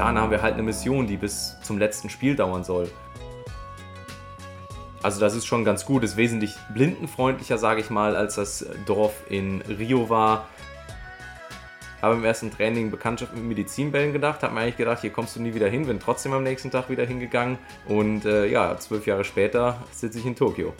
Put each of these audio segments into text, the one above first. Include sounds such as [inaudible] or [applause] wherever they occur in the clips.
momentan haben wir halt eine Mission, die bis zum letzten Spiel dauern soll. Also das ist schon ganz gut, ist wesentlich blindenfreundlicher, sage ich mal, als das Dorf in Rio war. Habe im ersten Training Bekanntschaft mit Medizinbällen gedacht, habe mir eigentlich gedacht, hier kommst du nie wieder hin, bin trotzdem am nächsten Tag wieder hingegangen und äh, ja, zwölf Jahre später sitze ich in Tokio.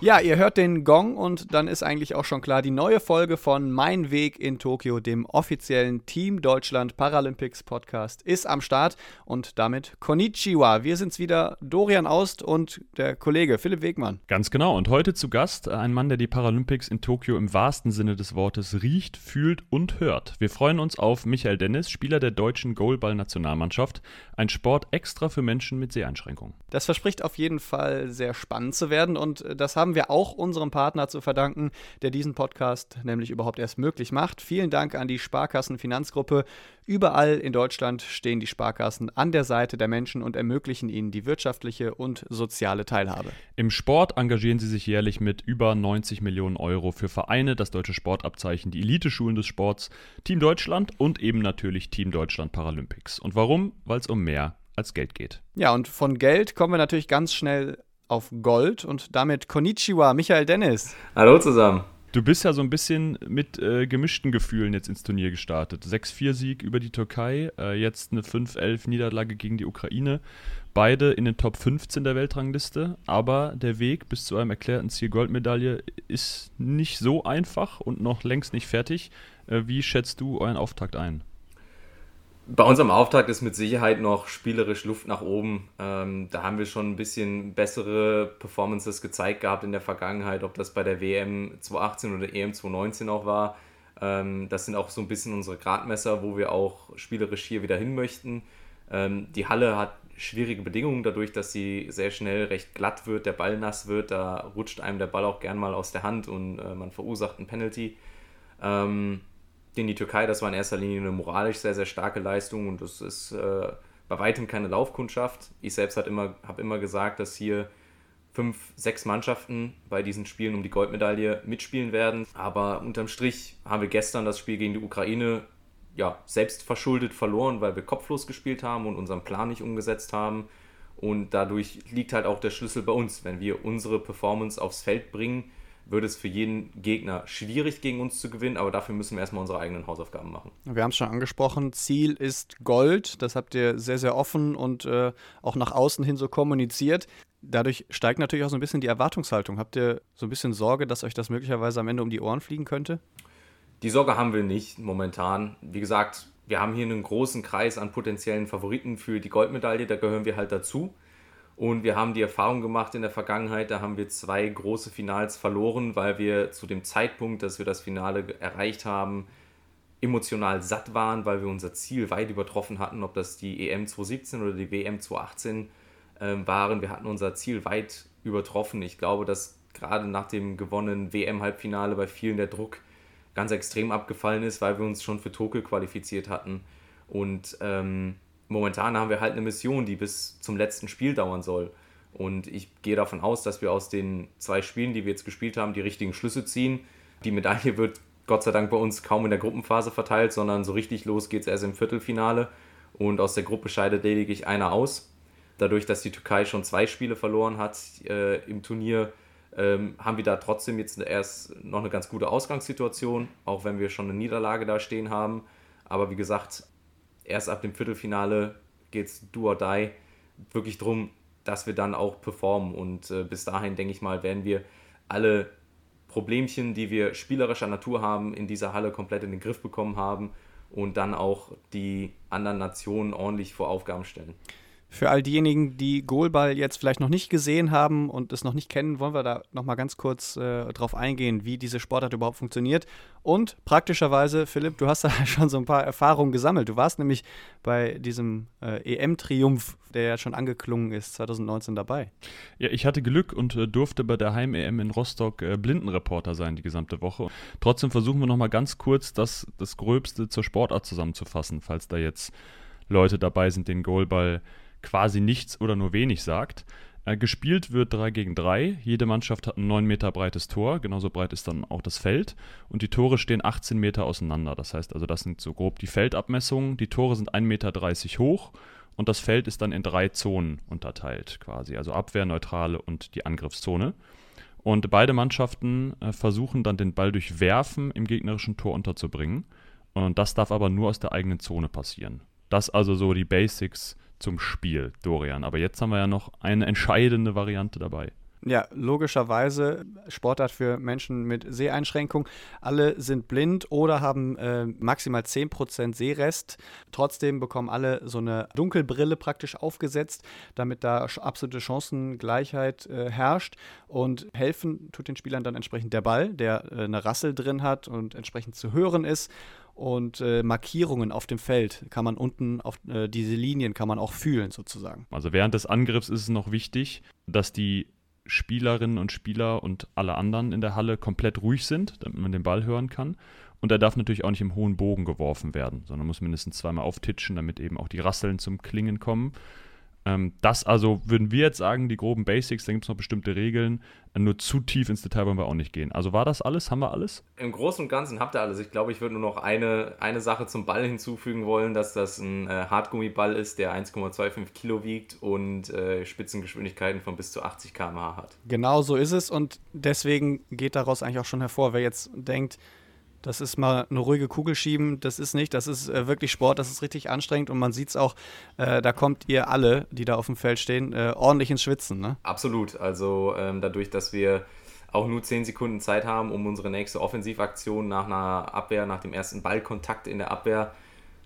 Ja, ihr hört den Gong und dann ist eigentlich auch schon klar, die neue Folge von Mein Weg in Tokio, dem offiziellen Team Deutschland Paralympics Podcast, ist am Start und damit Konnichiwa. Wir sind's wieder, Dorian Aust und der Kollege Philipp Wegmann. Ganz genau und heute zu Gast ein Mann, der die Paralympics in Tokio im wahrsten Sinne des Wortes riecht, fühlt und hört. Wir freuen uns auf Michael Dennis, Spieler der deutschen Goalball-Nationalmannschaft, ein Sport extra für Menschen mit Seheinschränkungen. Das verspricht auf jeden Fall sehr spannend zu werden und das haben wir auch unserem Partner zu verdanken, der diesen Podcast nämlich überhaupt erst möglich macht. Vielen Dank an die Sparkassen Finanzgruppe. Überall in Deutschland stehen die Sparkassen an der Seite der Menschen und ermöglichen ihnen die wirtschaftliche und soziale Teilhabe. Im Sport engagieren sie sich jährlich mit über 90 Millionen Euro für Vereine, das deutsche Sportabzeichen, die Eliteschulen des Sports, Team Deutschland und eben natürlich Team Deutschland Paralympics. Und warum? Weil es um mehr als Geld geht. Ja, und von Geld kommen wir natürlich ganz schnell auf Gold und damit Konnichiwa, Michael Dennis. Hallo zusammen. Du bist ja so ein bisschen mit äh, gemischten Gefühlen jetzt ins Turnier gestartet. 6-4-Sieg über die Türkei, äh, jetzt eine 5-11-Niederlage gegen die Ukraine. Beide in den Top 15 der Weltrangliste, aber der Weg bis zu einem erklärten Ziel Goldmedaille ist nicht so einfach und noch längst nicht fertig. Äh, wie schätzt du euren Auftakt ein? Bei unserem Auftakt ist mit Sicherheit noch spielerisch Luft nach oben. Ähm, da haben wir schon ein bisschen bessere Performances gezeigt gehabt in der Vergangenheit, ob das bei der WM 2018 oder EM 2019 auch war. Ähm, das sind auch so ein bisschen unsere Gradmesser, wo wir auch spielerisch hier wieder hin möchten. Ähm, die Halle hat schwierige Bedingungen dadurch, dass sie sehr schnell recht glatt wird, der Ball nass wird. Da rutscht einem der Ball auch gern mal aus der Hand und äh, man verursacht ein Penalty. Ähm, gegen die Türkei, das war in erster Linie eine moralisch sehr, sehr starke Leistung und das ist äh, bei weitem keine Laufkundschaft. Ich selbst habe immer, hab immer gesagt, dass hier fünf, sechs Mannschaften bei diesen Spielen um die Goldmedaille mitspielen werden. Aber unterm Strich haben wir gestern das Spiel gegen die Ukraine ja, selbst verschuldet verloren, weil wir kopflos gespielt haben und unseren Plan nicht umgesetzt haben. Und dadurch liegt halt auch der Schlüssel bei uns. Wenn wir unsere Performance aufs Feld bringen, wird es für jeden Gegner schwierig gegen uns zu gewinnen, aber dafür müssen wir erstmal unsere eigenen Hausaufgaben machen. Wir haben es schon angesprochen, Ziel ist Gold. Das habt ihr sehr, sehr offen und äh, auch nach außen hin so kommuniziert. Dadurch steigt natürlich auch so ein bisschen die Erwartungshaltung. Habt ihr so ein bisschen Sorge, dass euch das möglicherweise am Ende um die Ohren fliegen könnte? Die Sorge haben wir nicht momentan. Wie gesagt, wir haben hier einen großen Kreis an potenziellen Favoriten für die Goldmedaille, da gehören wir halt dazu. Und wir haben die Erfahrung gemacht in der Vergangenheit, da haben wir zwei große Finals verloren, weil wir zu dem Zeitpunkt, dass wir das Finale erreicht haben, emotional satt waren, weil wir unser Ziel weit übertroffen hatten, ob das die EM 2017 oder die WM 2018 äh, waren. Wir hatten unser Ziel weit übertroffen. Ich glaube, dass gerade nach dem gewonnenen WM-Halbfinale bei vielen der Druck ganz extrem abgefallen ist, weil wir uns schon für Tokio qualifiziert hatten. Und ähm, momentan haben wir halt eine Mission, die bis zum letzten Spiel dauern soll. Und ich gehe davon aus, dass wir aus den zwei Spielen, die wir jetzt gespielt haben, die richtigen Schlüsse ziehen. Die Medaille wird Gott sei Dank bei uns kaum in der Gruppenphase verteilt, sondern so richtig los geht es erst im Viertelfinale. Und aus der Gruppe scheidet lediglich einer aus. Dadurch, dass die Türkei schon zwei Spiele verloren hat äh, im Turnier, ähm, haben wir da trotzdem jetzt erst noch eine ganz gute Ausgangssituation, auch wenn wir schon eine Niederlage da stehen haben. Aber wie gesagt, erst ab dem Viertelfinale geht es do or die wirklich darum, dass wir dann auch performen. Und äh, bis dahin, denke ich mal, werden wir alle Problemchen, die wir spielerischer Natur haben, in dieser Halle komplett in den Griff bekommen haben und dann auch die anderen Nationen ordentlich vor Aufgaben stellen. Für all diejenigen, die Goalball jetzt vielleicht noch nicht gesehen haben und es noch nicht kennen, wollen wir da noch mal ganz kurz äh, drauf eingehen, wie diese Sportart überhaupt funktioniert. Und praktischerweise, Philipp, du hast da [laughs] schon so ein paar Erfahrungen gesammelt. Du warst nämlich bei diesem äh, EM-Triumph, der ja schon angeklungen ist, 2019 dabei. Ja, ich hatte Glück und äh, durfte bei der Heim-EM in Rostock äh, Blindenreporter sein die gesamte Woche. Trotzdem versuchen wir noch mal ganz kurz das, das Gröbste zur Sportart zusammenzufassen, falls da jetzt Leute dabei sind, den Goalball quasi nichts oder nur wenig sagt. Äh, gespielt wird 3 gegen 3. Jede Mannschaft hat ein 9 Meter breites Tor, genauso breit ist dann auch das Feld. Und die Tore stehen 18 Meter auseinander. Das heißt also, das sind so grob die Feldabmessungen. Die Tore sind 1,30 Meter hoch und das Feld ist dann in drei Zonen unterteilt quasi. Also Abwehr, Neutrale und die Angriffszone. Und beide Mannschaften äh, versuchen dann den Ball durch Werfen im gegnerischen Tor unterzubringen. Und das darf aber nur aus der eigenen Zone passieren. Das also so die Basics zum Spiel, Dorian. Aber jetzt haben wir ja noch eine entscheidende Variante dabei. Ja, logischerweise Sportart für Menschen mit Seheinschränkung. Alle sind blind oder haben äh, maximal 10% Sehrest. Trotzdem bekommen alle so eine Dunkelbrille praktisch aufgesetzt, damit da absolute Chancengleichheit äh, herrscht. Und helfen tut den Spielern dann entsprechend der Ball, der äh, eine Rassel drin hat und entsprechend zu hören ist und äh, Markierungen auf dem Feld kann man unten auf äh, diese Linien kann man auch fühlen sozusagen. Also während des Angriffs ist es noch wichtig, dass die Spielerinnen und Spieler und alle anderen in der Halle komplett ruhig sind, damit man den Ball hören kann. Und er darf natürlich auch nicht im hohen Bogen geworfen werden, sondern muss mindestens zweimal auftitschen, damit eben auch die Rasseln zum Klingen kommen. Ähm, das also würden wir jetzt sagen, die groben Basics, da gibt es noch bestimmte Regeln. Nur zu tief ins Detail wollen wir auch nicht gehen. Also war das alles? Haben wir alles? Im Großen und Ganzen habt ihr alles. Ich glaube, ich würde nur noch eine, eine Sache zum Ball hinzufügen wollen, dass das ein äh, Hartgummiball ist, der 1,25 Kilo wiegt und äh, Spitzengeschwindigkeiten von bis zu 80 km/h hat. Genau so ist es und deswegen geht daraus eigentlich auch schon hervor, wer jetzt denkt, das ist mal eine ruhige Kugel schieben. Das ist nicht. Das ist äh, wirklich Sport. Das ist richtig anstrengend. Und man sieht es auch, äh, da kommt ihr alle, die da auf dem Feld stehen, äh, ordentlich ins Schwitzen. Ne? Absolut. Also ähm, dadurch, dass wir auch nur 10 Sekunden Zeit haben, um unsere nächste Offensivaktion nach einer Abwehr, nach dem ersten Ballkontakt in der Abwehr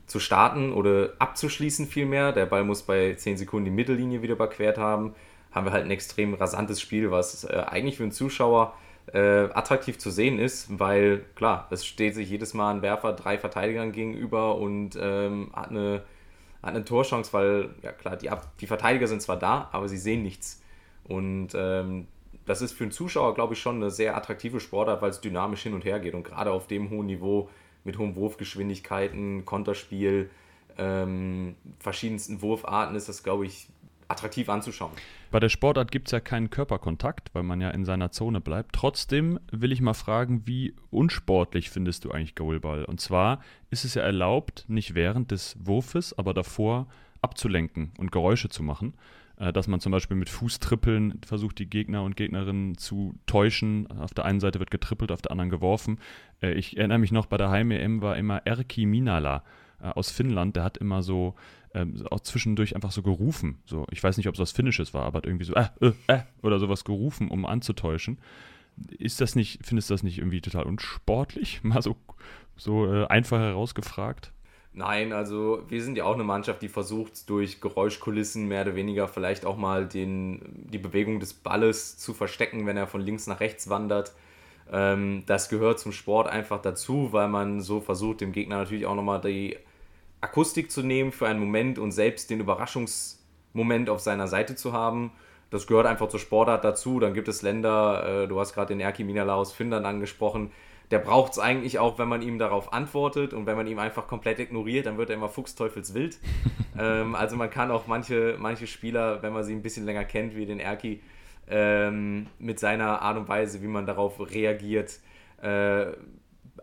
zu starten oder abzuschließen vielmehr. Der Ball muss bei 10 Sekunden die Mittellinie wieder überquert haben. Haben wir halt ein extrem rasantes Spiel, was äh, eigentlich für einen Zuschauer äh, attraktiv zu sehen ist, weil klar, es steht sich jedes Mal ein Werfer drei Verteidigern gegenüber und ähm, hat, eine, hat eine Torchance, weil ja klar, die, die Verteidiger sind zwar da, aber sie sehen nichts. Und ähm, das ist für einen Zuschauer, glaube ich, schon eine sehr attraktive Sportart, weil es dynamisch hin und her geht. Und gerade auf dem hohen Niveau mit hohen Wurfgeschwindigkeiten, Konterspiel, ähm, verschiedensten Wurfarten ist das, glaube ich, attraktiv anzuschauen. Bei der Sportart gibt es ja keinen Körperkontakt, weil man ja in seiner Zone bleibt. Trotzdem will ich mal fragen, wie unsportlich findest du eigentlich Goalball? Und zwar ist es ja erlaubt, nicht während des Wurfes, aber davor abzulenken und Geräusche zu machen. Äh, dass man zum Beispiel mit Fußtrippeln versucht, die Gegner und Gegnerinnen zu täuschen. Auf der einen Seite wird getrippelt, auf der anderen geworfen. Äh, ich erinnere mich noch, bei der Heim-EM war immer Erki Minala äh, aus Finnland, der hat immer so ähm, auch zwischendurch einfach so gerufen. So, ich weiß nicht, ob es was Finnisches war, aber hat irgendwie so äh, äh, äh, oder sowas gerufen, um anzutäuschen. Ist das nicht, findest du das nicht irgendwie total unsportlich? [laughs] Mal so, so äh, einfach herausgefragt. Nein, also wir sind ja auch eine Mannschaft, die versucht, durch Geräuschkulissen mehr oder weniger vielleicht auch mal den, die Bewegung des Balles zu verstecken, wenn er von links nach rechts wandert. Ähm, das gehört zum Sport einfach dazu, weil man so versucht, dem Gegner natürlich auch nochmal die Akustik zu nehmen für einen Moment und selbst den Überraschungsmoment auf seiner Seite zu haben. Das gehört einfach zur Sportart dazu. Dann gibt es Länder, äh, du hast gerade den Erki Minala aus Finnland angesprochen, der braucht es eigentlich auch, wenn man ihm darauf antwortet und wenn man ihm einfach komplett ignoriert, dann wird er immer fuchsteufelswild. [laughs] ähm, also man kann auch manche, manche Spieler, wenn man sie ein bisschen länger kennt, wie den Erki, ähm, mit seiner Art und Weise, wie man darauf reagiert, äh,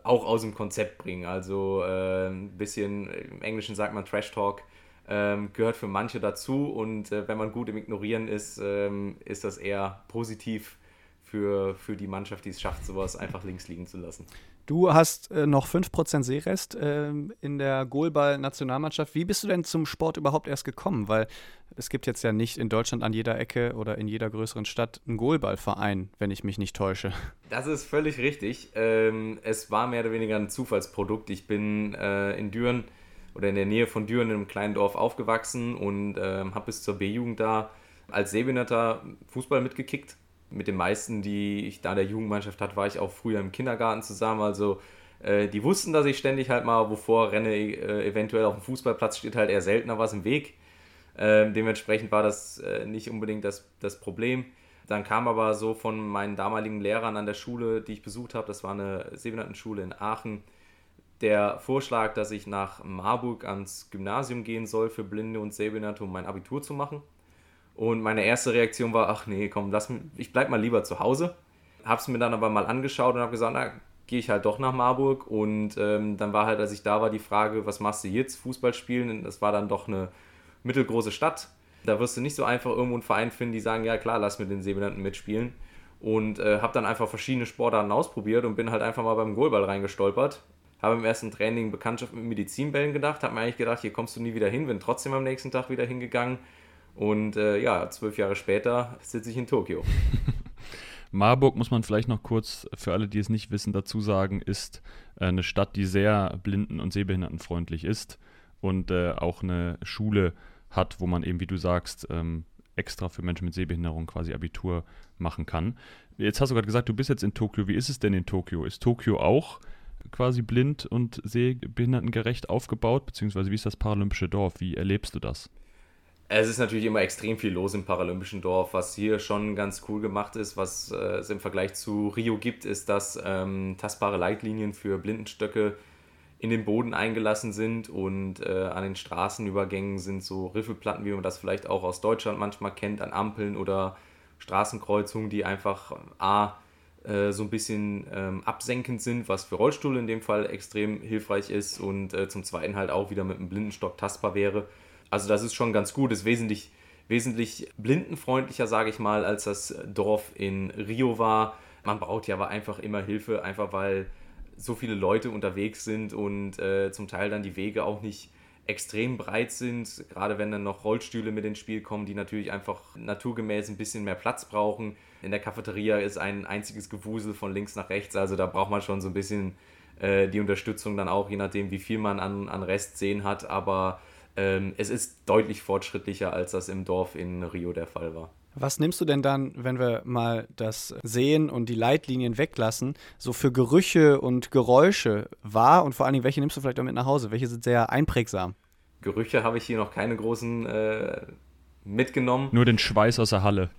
auch aus dem Konzept bringen. Also äh, ein bisschen, im Englischen sagt man Trash Talk, ähm, gehört für manche dazu und äh, wenn man gut im Ignorieren ist, ähm, ist das eher positiv für, für die Mannschaft, die es schafft, sowas einfach links liegen zu lassen. Du hast äh, noch 5% Seerest äh, in der Goalball-Nationalmannschaft. Wie bist du denn zum Sport überhaupt erst gekommen? Weil es gibt jetzt ja nicht in Deutschland an jeder Ecke oder in jeder größeren Stadt einen Goalballverein, wenn ich mich nicht täusche. Das ist völlig richtig. Ähm, es war mehr oder weniger ein Zufallsprodukt. Ich bin äh, in Düren oder in der Nähe von Düren in einem kleinen Dorf aufgewachsen und ähm, habe bis zur B-Jugend da als Sehbehinderter Fußball mitgekickt mit den meisten, die ich da in der Jugendmannschaft hatte, war ich auch früher im Kindergarten zusammen. Also äh, die wussten, dass ich ständig halt mal, wovor renne, äh, eventuell auf dem Fußballplatz steht halt eher seltener was im Weg. Äh, dementsprechend war das äh, nicht unbedingt das, das Problem. Dann kam aber so von meinen damaligen Lehrern an der Schule, die ich besucht habe, das war eine Sehbehindertenschule in Aachen, der Vorschlag, dass ich nach Marburg ans Gymnasium gehen soll für Blinde und Sehbehinderte, um mein Abitur zu machen. Und meine erste Reaktion war, ach nee, komm, lass mich, ich bleib mal lieber zu Hause. Hab's mir dann aber mal angeschaut und habe gesagt, na, gehe ich halt doch nach Marburg. Und ähm, dann war halt, als ich da war, die Frage, was machst du jetzt? Fußball spielen? Das war dann doch eine mittelgroße Stadt. Da wirst du nicht so einfach irgendwo einen Verein finden, die sagen, ja klar, lass mit den Sehbehinderten mitspielen. Und äh, habe dann einfach verschiedene Sportarten ausprobiert und bin halt einfach mal beim Goalball reingestolpert. Habe im ersten Training Bekanntschaft mit Medizinbällen gedacht, habe mir eigentlich gedacht, hier kommst du nie wieder hin, bin trotzdem am nächsten Tag wieder hingegangen. Und äh, ja, zwölf Jahre später sitze ich in Tokio. [laughs] Marburg muss man vielleicht noch kurz für alle, die es nicht wissen, dazu sagen, ist äh, eine Stadt, die sehr blinden- und sehbehindertenfreundlich ist und äh, auch eine Schule hat, wo man eben, wie du sagst, ähm, extra für Menschen mit Sehbehinderung quasi Abitur machen kann. Jetzt hast du gerade gesagt, du bist jetzt in Tokio. Wie ist es denn in Tokio? Ist Tokio auch quasi blind und sehbehindertengerecht aufgebaut, beziehungsweise wie ist das paralympische Dorf? Wie erlebst du das? Es ist natürlich immer extrem viel los im Paralympischen Dorf. Was hier schon ganz cool gemacht ist, was äh, es im Vergleich zu Rio gibt, ist, dass ähm, tastbare Leitlinien für Blindenstöcke in den Boden eingelassen sind und äh, an den Straßenübergängen sind so Riffelplatten, wie man das vielleicht auch aus Deutschland manchmal kennt, an Ampeln oder Straßenkreuzungen, die einfach A, äh, so ein bisschen ähm, absenkend sind, was für Rollstuhl in dem Fall extrem hilfreich ist und äh, zum Zweiten halt auch wieder mit einem Blindenstock tastbar wäre also das ist schon ganz gut, ist wesentlich, wesentlich blindenfreundlicher, sage ich mal, als das Dorf in Rio war. Man braucht ja aber einfach immer Hilfe, einfach weil so viele Leute unterwegs sind und äh, zum Teil dann die Wege auch nicht extrem breit sind, gerade wenn dann noch Rollstühle mit ins Spiel kommen, die natürlich einfach naturgemäß ein bisschen mehr Platz brauchen. In der Cafeteria ist ein einziges Gewusel von links nach rechts, also da braucht man schon so ein bisschen äh, die Unterstützung dann auch, je nachdem, wie viel man an, an Rest sehen hat, aber ähm, es ist deutlich fortschrittlicher, als das im Dorf in Rio der Fall war. Was nimmst du denn dann, wenn wir mal das Sehen und die Leitlinien weglassen, so für Gerüche und Geräusche wahr und vor allen Dingen, welche nimmst du vielleicht auch mit nach Hause? Welche sind sehr einprägsam? Gerüche habe ich hier noch keine großen äh, mitgenommen. Nur den Schweiß aus der Halle.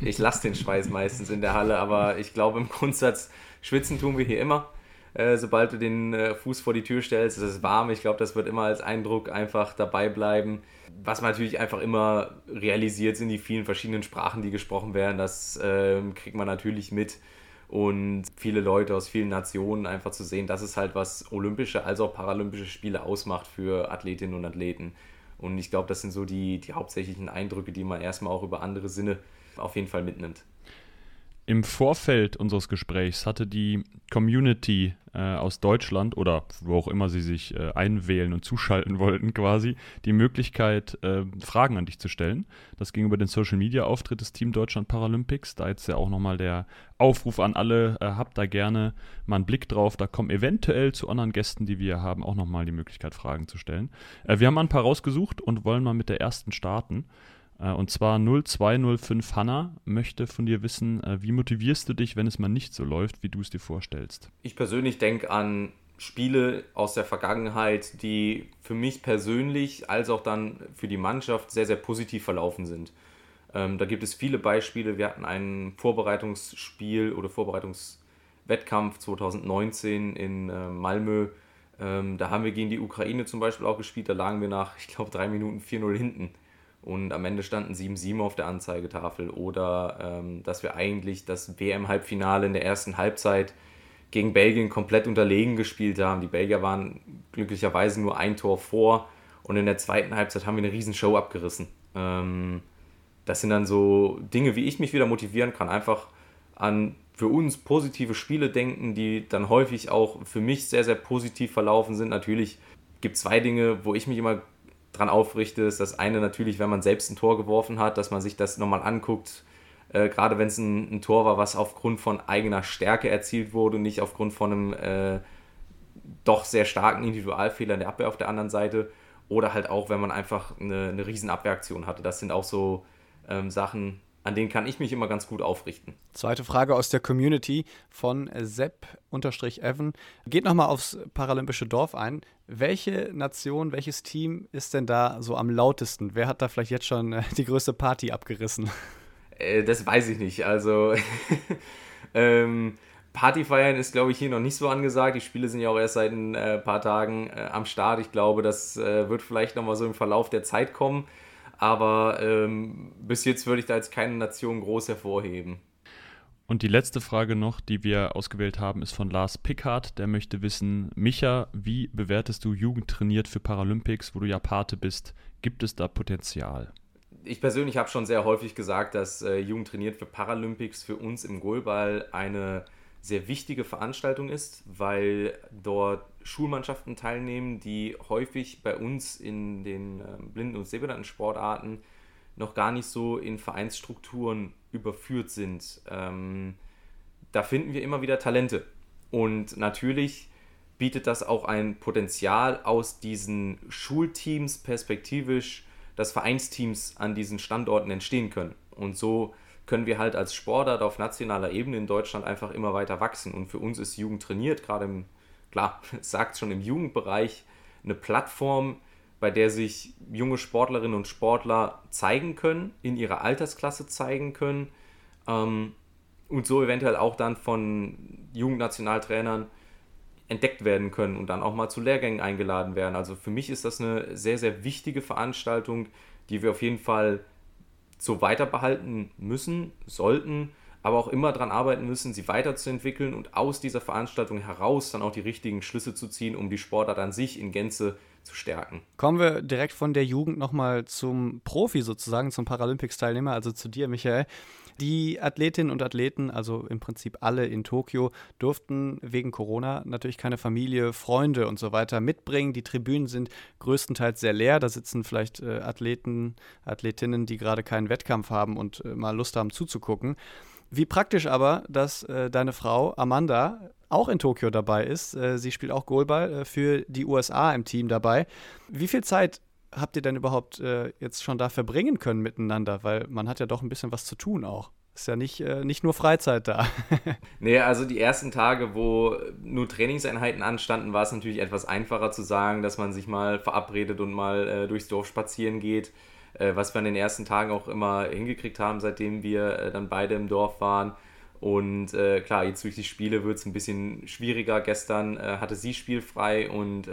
Ich lasse den Schweiß meistens in der Halle, aber ich glaube im Grundsatz, schwitzen tun wir hier immer. Äh, sobald du den äh, Fuß vor die Tür stellst. Es ist warm. Ich glaube, das wird immer als Eindruck einfach dabei bleiben. Was man natürlich einfach immer realisiert, sind die vielen verschiedenen Sprachen, die gesprochen werden. Das äh, kriegt man natürlich mit. Und viele Leute aus vielen Nationen einfach zu sehen, das ist halt, was olympische als auch paralympische Spiele ausmacht für Athletinnen und Athleten. Und ich glaube, das sind so die, die hauptsächlichen Eindrücke, die man erstmal auch über andere Sinne auf jeden Fall mitnimmt. Im Vorfeld unseres Gesprächs hatte die Community äh, aus Deutschland oder wo auch immer sie sich äh, einwählen und zuschalten [laughs] wollten, quasi die Möglichkeit, äh, Fragen an dich zu stellen. Das ging über den Social Media Auftritt des Team Deutschland Paralympics. Da jetzt ja auch nochmal der Aufruf an alle, äh, habt da gerne mal einen Blick drauf. Da kommen eventuell zu anderen Gästen, die wir haben, auch nochmal die Möglichkeit, Fragen zu stellen. Äh, wir haben ein paar rausgesucht und wollen mal mit der ersten starten. Äh, und zwar 0205 Hanna möchte von dir wissen, äh, wie motivierst du dich, wenn es mal nicht so läuft, wie du es dir vorstellst? Ich persönlich denke an Spiele aus der Vergangenheit, die für mich persönlich als auch dann für die Mannschaft sehr, sehr positiv verlaufen sind. Ähm, da gibt es viele Beispiele. Wir hatten ein Vorbereitungsspiel oder Vorbereitungswettkampf 2019 in äh, Malmö. Ähm, da haben wir gegen die Ukraine zum Beispiel auch gespielt. Da lagen wir nach, ich glaube, drei Minuten 4-0 hinten und am Ende standen 7-7 auf der Anzeigetafel oder ähm, dass wir eigentlich das WM-Halbfinale in der ersten Halbzeit gegen Belgien komplett unterlegen gespielt haben. Die Belgier waren glücklicherweise nur ein Tor vor und in der zweiten Halbzeit haben wir eine riesen Show abgerissen. Ähm, das sind dann so Dinge, wie ich mich wieder motivieren kann, einfach an für uns positive Spiele denken, die dann häufig auch für mich sehr, sehr positiv verlaufen sind. Natürlich gibt es zwei Dinge, wo ich mich immer dran aufrichte, ist das eine natürlich, wenn man selbst ein Tor geworfen hat, dass man sich das nochmal anguckt, äh, gerade wenn es ein, ein, Tor war, was aufgrund von eigener Stärke erzielt wurde und nicht aufgrund von einem äh, doch sehr starken Individualfehler in der Abwehr auf der anderen Seite. Oder halt auch, wenn man einfach eine, eine riesen Abwehraktion hatte. Das sind auch so ähm, Sachen, an denen kann ich mich immer ganz gut aufrichten. Zweite Frage aus der Community von Sepp-Evan. Geht nochmal aufs Paralympische Dorf ein. Welche Nation, welches Team ist denn da so am lautesten? Wer hat da vielleicht jetzt schon äh, [laughs] die größte Party abgerissen? Äh, das weiß ich nicht. Also, [laughs] ähm, Partyfeiern ist, glaube ich, hier noch nicht so angesagt. Die Spiele sind ja auch erst seit ein äh, paar Tagen äh, am Start. Ich glaube, das äh, wird vielleicht nochmal so im Verlauf der Zeit kommen. Aber ähm, bis jetzt würde ich da jetzt keine Nation groß hervorheben. Und die letzte Frage noch, die wir ausgewählt haben, ist von Lars Pickhardt. Der möchte wissen, Micha, wie bewertest du Jugend trainiert für Paralympics, wo du ja Pate bist? Gibt es da Potenzial? Ich persönlich habe schon sehr häufig gesagt, dass äh, Jugend trainiert für Paralympics für uns im Goalball eine sehr wichtige Veranstaltung ist, weil dort Schulmannschaften teilnehmen, die häufig bei uns in den äh, Blinden- und Sehbehinderten-Sportarten noch gar nicht so in Vereinsstrukturen überführt sind. Ähm, da finden wir immer wieder Talente. Und natürlich bietet das auch ein Potenzial aus diesen Schulteams perspektivisch, dass Vereinsteams an diesen Standorten entstehen können. Und so können wir halt als Sportart auf nationaler Ebene in Deutschland einfach immer weiter wachsen. Und für uns ist Jugend trainiert, gerade im, klar, [laughs] sagt schon im Jugendbereich, eine Plattform, bei der sich junge Sportlerinnen und Sportler zeigen können, in ihrer Altersklasse zeigen können ähm, und so eventuell auch dann von Jugendnationaltrainern entdeckt werden können und dann auch mal zu Lehrgängen eingeladen werden. Also für mich ist das eine sehr, sehr wichtige Veranstaltung, die wir auf jeden Fall so weiter behalten müssen, sollten, aber auch immer daran arbeiten müssen, sie weiterzuentwickeln und aus dieser Veranstaltung heraus dann auch die richtigen Schlüsse zu ziehen, um die Sportart an sich in Gänze zu stärken. Kommen wir direkt von der Jugend nochmal zum Profi sozusagen, zum Paralympics-Teilnehmer, also zu dir, Michael. Die Athletinnen und Athleten, also im Prinzip alle in Tokio, durften wegen Corona natürlich keine Familie, Freunde und so weiter mitbringen. Die Tribünen sind größtenteils sehr leer. Da sitzen vielleicht äh, Athleten, Athletinnen, die gerade keinen Wettkampf haben und äh, mal Lust haben zuzugucken. Wie praktisch aber, dass äh, deine Frau Amanda auch in Tokio dabei ist. Äh, sie spielt auch Goalball äh, für die USA im Team dabei. Wie viel Zeit habt ihr denn überhaupt äh, jetzt schon da verbringen können miteinander? Weil man hat ja doch ein bisschen was zu tun auch. Ist ja nicht, äh, nicht nur Freizeit da. [laughs] nee, also die ersten Tage, wo nur Trainingseinheiten anstanden, war es natürlich etwas einfacher zu sagen, dass man sich mal verabredet und mal äh, durchs Dorf spazieren geht. Äh, was wir an den ersten Tagen auch immer hingekriegt haben, seitdem wir äh, dann beide im Dorf waren. Und äh, klar, jetzt durch die Spiele wird es ein bisschen schwieriger. Gestern hatte sie spielfrei und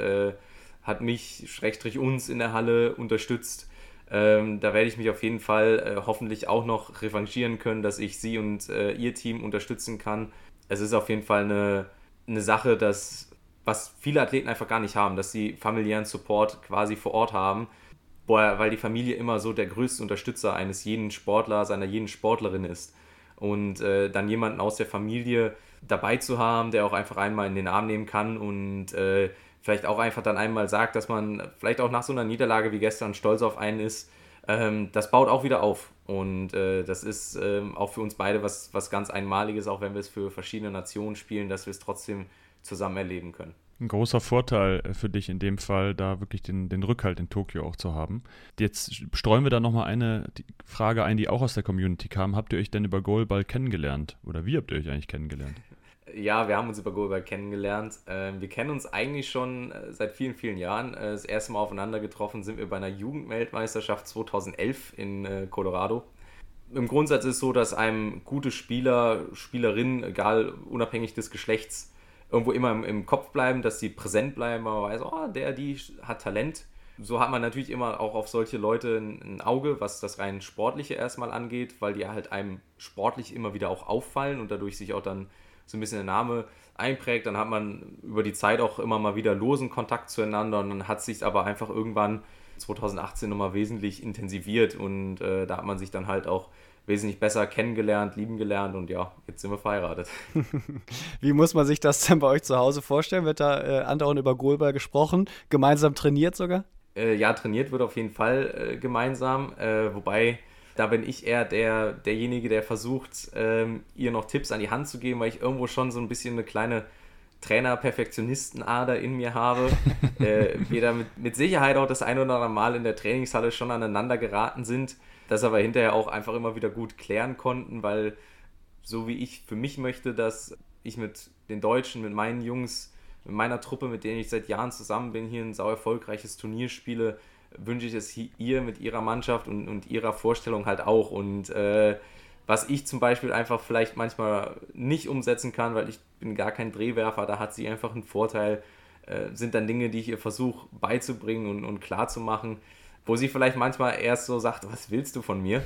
hat mich, Schrägstrich uns in der Halle unterstützt. Ähm, da werde ich mich auf jeden Fall äh, hoffentlich auch noch revanchieren können, dass ich sie und äh, ihr Team unterstützen kann. Es ist auf jeden Fall eine, eine Sache, dass, was viele Athleten einfach gar nicht haben, dass sie familiären Support quasi vor Ort haben, weil die Familie immer so der größte Unterstützer eines jeden Sportlers, einer jeden Sportlerin ist. Und äh, dann jemanden aus der Familie dabei zu haben, der auch einfach einmal in den Arm nehmen kann und äh, vielleicht auch einfach dann einmal sagt, dass man vielleicht auch nach so einer Niederlage wie gestern stolz auf einen ist, ähm, das baut auch wieder auf. Und äh, das ist ähm, auch für uns beide was, was ganz Einmaliges, auch wenn wir es für verschiedene Nationen spielen, dass wir es trotzdem zusammen erleben können. Ein großer Vorteil äh, für dich in dem Fall, da wirklich den, den Rückhalt in Tokio auch zu haben. Jetzt streuen wir da nochmal eine Frage ein, die auch aus der Community kam. Habt ihr euch denn über Goalball kennengelernt? Oder wie habt ihr euch eigentlich kennengelernt? Ja, wir haben uns über Goalball kennengelernt. Ähm, wir kennen uns eigentlich schon äh, seit vielen, vielen Jahren. Äh, das erste Mal aufeinander getroffen sind wir bei einer Jugendweltmeisterschaft 2011 in äh, Colorado. Im Grundsatz ist es so, dass einem gute Spieler, Spielerinnen, egal unabhängig des Geschlechts, irgendwo immer im, im Kopf bleiben, dass sie präsent bleiben, man weiß, oh, der, die hat Talent. So hat man natürlich immer auch auf solche Leute ein Auge, was das rein Sportliche erstmal angeht, weil die halt einem sportlich immer wieder auch auffallen und dadurch sich auch dann so ein bisschen der Name einprägt, dann hat man über die Zeit auch immer mal wieder losen Kontakt zueinander und dann hat sich aber einfach irgendwann 2018 nochmal wesentlich intensiviert und äh, da hat man sich dann halt auch wesentlich besser kennengelernt, lieben gelernt und ja, jetzt sind wir verheiratet. [laughs] Wie muss man sich das denn bei euch zu Hause vorstellen? Wird da äh, andauernd über Goalball gesprochen? Gemeinsam trainiert sogar? Äh, ja, trainiert wird auf jeden Fall äh, gemeinsam, äh, wobei da bin ich eher der, derjenige, der versucht, ähm, ihr noch Tipps an die Hand zu geben, weil ich irgendwo schon so ein bisschen eine kleine Trainer-Perfektionisten-Ader in mir habe. [laughs] äh, wir da mit, mit Sicherheit auch das ein oder andere Mal in der Trainingshalle schon aneinander geraten sind, das aber hinterher auch einfach immer wieder gut klären konnten, weil so wie ich für mich möchte, dass ich mit den Deutschen, mit meinen Jungs, mit meiner Truppe, mit denen ich seit Jahren zusammen bin, hier ein sau erfolgreiches Turnier spiele, wünsche ich es ihr mit ihrer Mannschaft und, und ihrer Vorstellung halt auch. Und äh, was ich zum Beispiel einfach vielleicht manchmal nicht umsetzen kann, weil ich bin gar kein Drehwerfer, da hat sie einfach einen Vorteil, äh, sind dann Dinge, die ich ihr versuche beizubringen und, und klar wo sie vielleicht manchmal erst so sagt, was willst du von mir?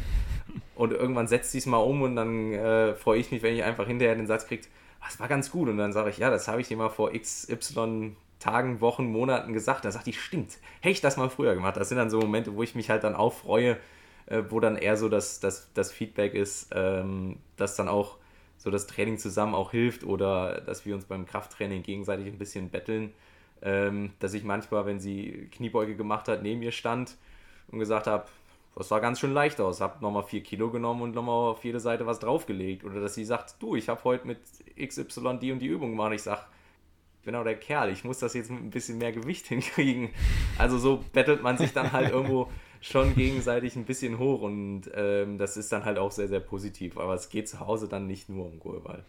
Und irgendwann setzt sie es mal um und dann äh, freue ich mich, wenn ich einfach hinterher den Satz kriege, das war ganz gut. Und dann sage ich, ja, das habe ich dir mal vor XY Tagen, Wochen, Monaten gesagt. Da sagt die, stimmt, hätte ich das mal früher gemacht. Das sind dann so Momente, wo ich mich halt dann auch freue, äh, wo dann eher so das, das, das Feedback ist, ähm, dass dann auch so das Training zusammen auch hilft oder dass wir uns beim Krafttraining gegenseitig ein bisschen betteln. Ähm, dass ich manchmal, wenn sie Kniebeuge gemacht hat, neben ihr stand und gesagt habe, das sah ganz schön leicht aus, habe nochmal 4 Kilo genommen und nochmal auf jede Seite was draufgelegt. Oder dass sie sagt, du, ich habe heute mit XY die und die Übung gemacht. Ich sage, bin auch der Kerl, ich muss das jetzt mit ein bisschen mehr Gewicht [laughs] hinkriegen. Also so bettelt man sich dann halt irgendwo schon gegenseitig ein bisschen hoch und ähm, das ist dann halt auch sehr, sehr positiv. Aber es geht zu Hause dann nicht nur um Goalball.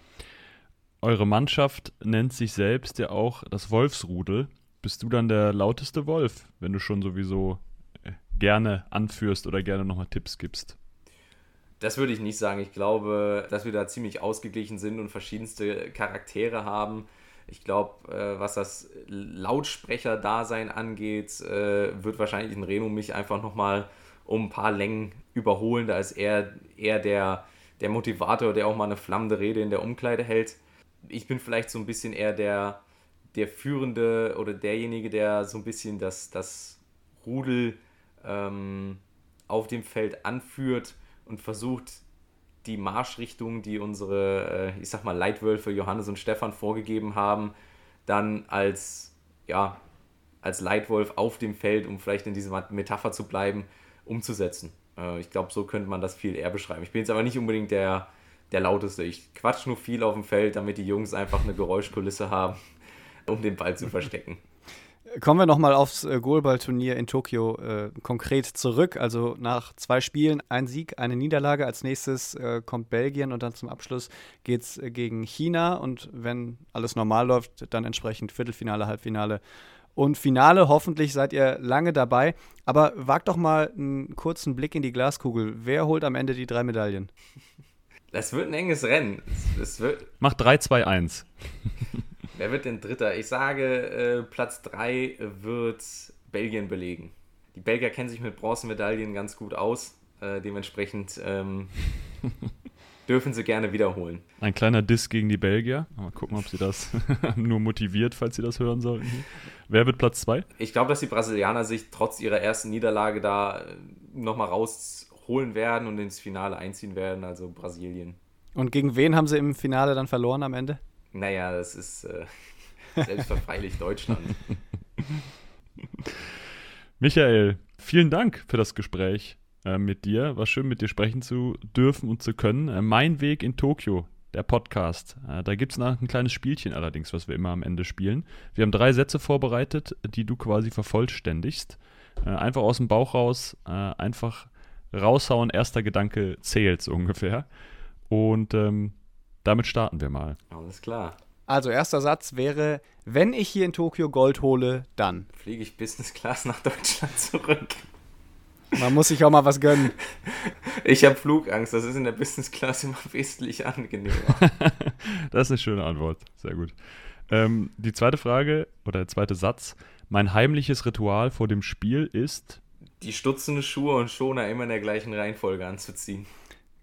Eure Mannschaft nennt sich selbst ja auch das Wolfsrudel. Bist du dann der lauteste Wolf, wenn du schon sowieso äh, gerne anführst oder gerne nochmal Tipps gibst? Das würde ich nicht sagen. Ich glaube, dass wir da ziemlich ausgeglichen sind und verschiedenste Charaktere haben. Ich glaube, äh, was das Lautsprecher-Dasein angeht, äh, wird wahrscheinlich ein Reno mich einfach nochmal um ein paar Längen überholen. Da ist er eher der, der Motivator, der auch mal eine flammende Rede in der Umkleide hält. Ich bin vielleicht so ein bisschen eher der, der Führende oder derjenige, der so ein bisschen das, das Rudel ähm, auf dem Feld anführt und versucht, die Marschrichtung, die unsere, äh, ich sag mal, Leitwölfe Johannes und Stefan vorgegeben haben, dann als, ja, als Leitwolf auf dem Feld, um vielleicht in dieser Metapher zu bleiben, umzusetzen. Äh, ich glaube, so könnte man das viel eher beschreiben. Ich bin jetzt aber nicht unbedingt der, der lauteste. Ich quatsch nur viel auf dem Feld, damit die Jungs einfach eine Geräuschkulisse haben, [laughs] um den Ball zu verstecken. Kommen wir nochmal aufs äh, Goalball-Turnier in Tokio äh, konkret zurück. Also nach zwei Spielen ein Sieg, eine Niederlage. Als nächstes äh, kommt Belgien und dann zum Abschluss geht es äh, gegen China. Und wenn alles normal läuft, dann entsprechend Viertelfinale, Halbfinale und Finale. Hoffentlich seid ihr lange dabei. Aber wagt doch mal einen kurzen Blick in die Glaskugel. Wer holt am Ende die drei Medaillen? Das wird ein enges Rennen. Es, wird Mach 3, 2, 1. Wer wird denn Dritter? Ich sage, äh, Platz 3 wird Belgien belegen. Die Belgier kennen sich mit Bronzemedaillen ganz gut aus. Äh, dementsprechend ähm, [laughs] dürfen sie gerne wiederholen. Ein kleiner Diss gegen die Belgier. Mal gucken, ob sie das [laughs] nur motiviert, falls sie das hören sollten. Wer wird Platz 2? Ich glaube, dass die Brasilianer sich trotz ihrer ersten Niederlage da äh, nochmal rausholen werden und ins Finale einziehen werden, also Brasilien. Und gegen wen haben sie im Finale dann verloren am Ende? Naja, das ist äh, [laughs] selbstverfreilich Deutschland. Michael, vielen Dank für das Gespräch äh, mit dir. War schön, mit dir sprechen zu dürfen und zu können. Äh, mein Weg in Tokio, der Podcast. Äh, da gibt es noch ein kleines Spielchen allerdings, was wir immer am Ende spielen. Wir haben drei Sätze vorbereitet, die du quasi vervollständigst. Äh, einfach aus dem Bauch raus, äh, einfach raushauen, erster Gedanke zählt so ungefähr. Und ähm, damit starten wir mal. Alles klar. Also, erster Satz wäre: Wenn ich hier in Tokio Gold hole, dann. Fliege ich Business Class nach Deutschland zurück. Man muss sich auch mal was gönnen. [laughs] Ich habe Flugangst, das ist in der Business Class immer [laughs] wesentlich angenehmer. [laughs] das ist eine schöne Antwort, sehr gut. Ähm, die zweite Frage oder der zweite Satz: Mein heimliches Ritual vor dem Spiel ist. Die stutzende Schuhe und Schoner immer in der gleichen Reihenfolge anzuziehen.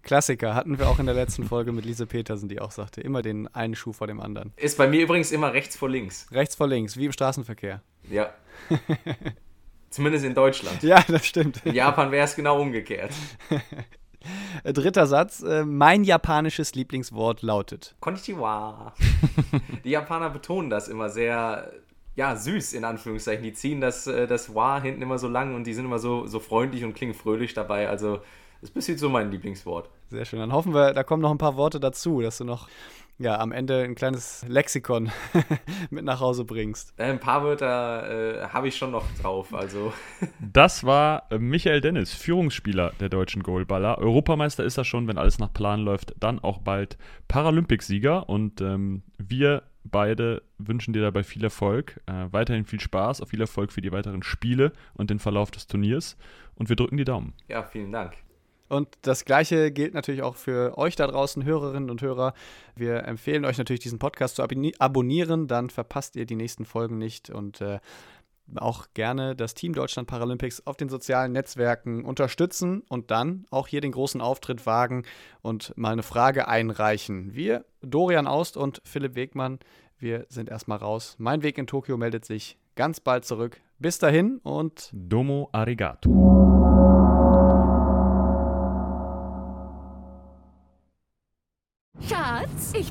Klassiker, hatten wir auch in der letzten Folge mit Lise Petersen, die auch sagte, immer den einen Schuh vor dem anderen. Ist bei mir übrigens immer rechts vor links. Rechts vor links, wie im Straßenverkehr. Ja. [laughs] Zumindest in Deutschland. Ja, das stimmt. In Japan wäre es genau umgekehrt. [laughs] Dritter Satz. Äh, mein japanisches Lieblingswort lautet. Konnichiwa. [laughs] Die Japaner betonen das immer sehr, ja, süß in Anführungszeichen. Die ziehen das, äh, das Wa hinten immer so lang und die sind immer so, so freundlich und klingen fröhlich dabei. Also ist bis jetzt so mein Lieblingswort. Sehr schön. Dann hoffen wir, da kommen noch ein paar Worte dazu, dass du noch ja, am Ende ein kleines Lexikon [laughs] mit nach Hause bringst. Äh, ein paar Wörter äh, habe ich schon noch drauf. Also. [laughs] Das war äh, Michael Dennis, Führungsspieler der deutschen Goalballer. Europameister ist er schon, wenn alles nach Plan läuft. Dann auch bald Paralympicsieger. Und ähm, wir beide wünschen dir dabei viel Erfolg. Äh, weiterhin viel Spaß, auch viel Erfolg für die weiteren Spiele und den Verlauf des Turniers. Und wir drücken die Daumen. Ja, vielen Dank. Und das Gleiche gilt natürlich auch für euch da draußen, Hörerinnen und Hörer. Wir empfehlen euch natürlich, diesen Podcast zu abonnieren, dann verpasst ihr die nächsten Folgen nicht. Und äh, auch gerne das Team Deutschland Paralympics auf den sozialen Netzwerken unterstützen und dann auch hier den großen Auftritt wagen und mal eine Frage einreichen. Wir, Dorian Aust und Philipp Wegmann, wir sind erstmal raus. Mein Weg in Tokio meldet sich ganz bald zurück. Bis dahin und Domo arigato.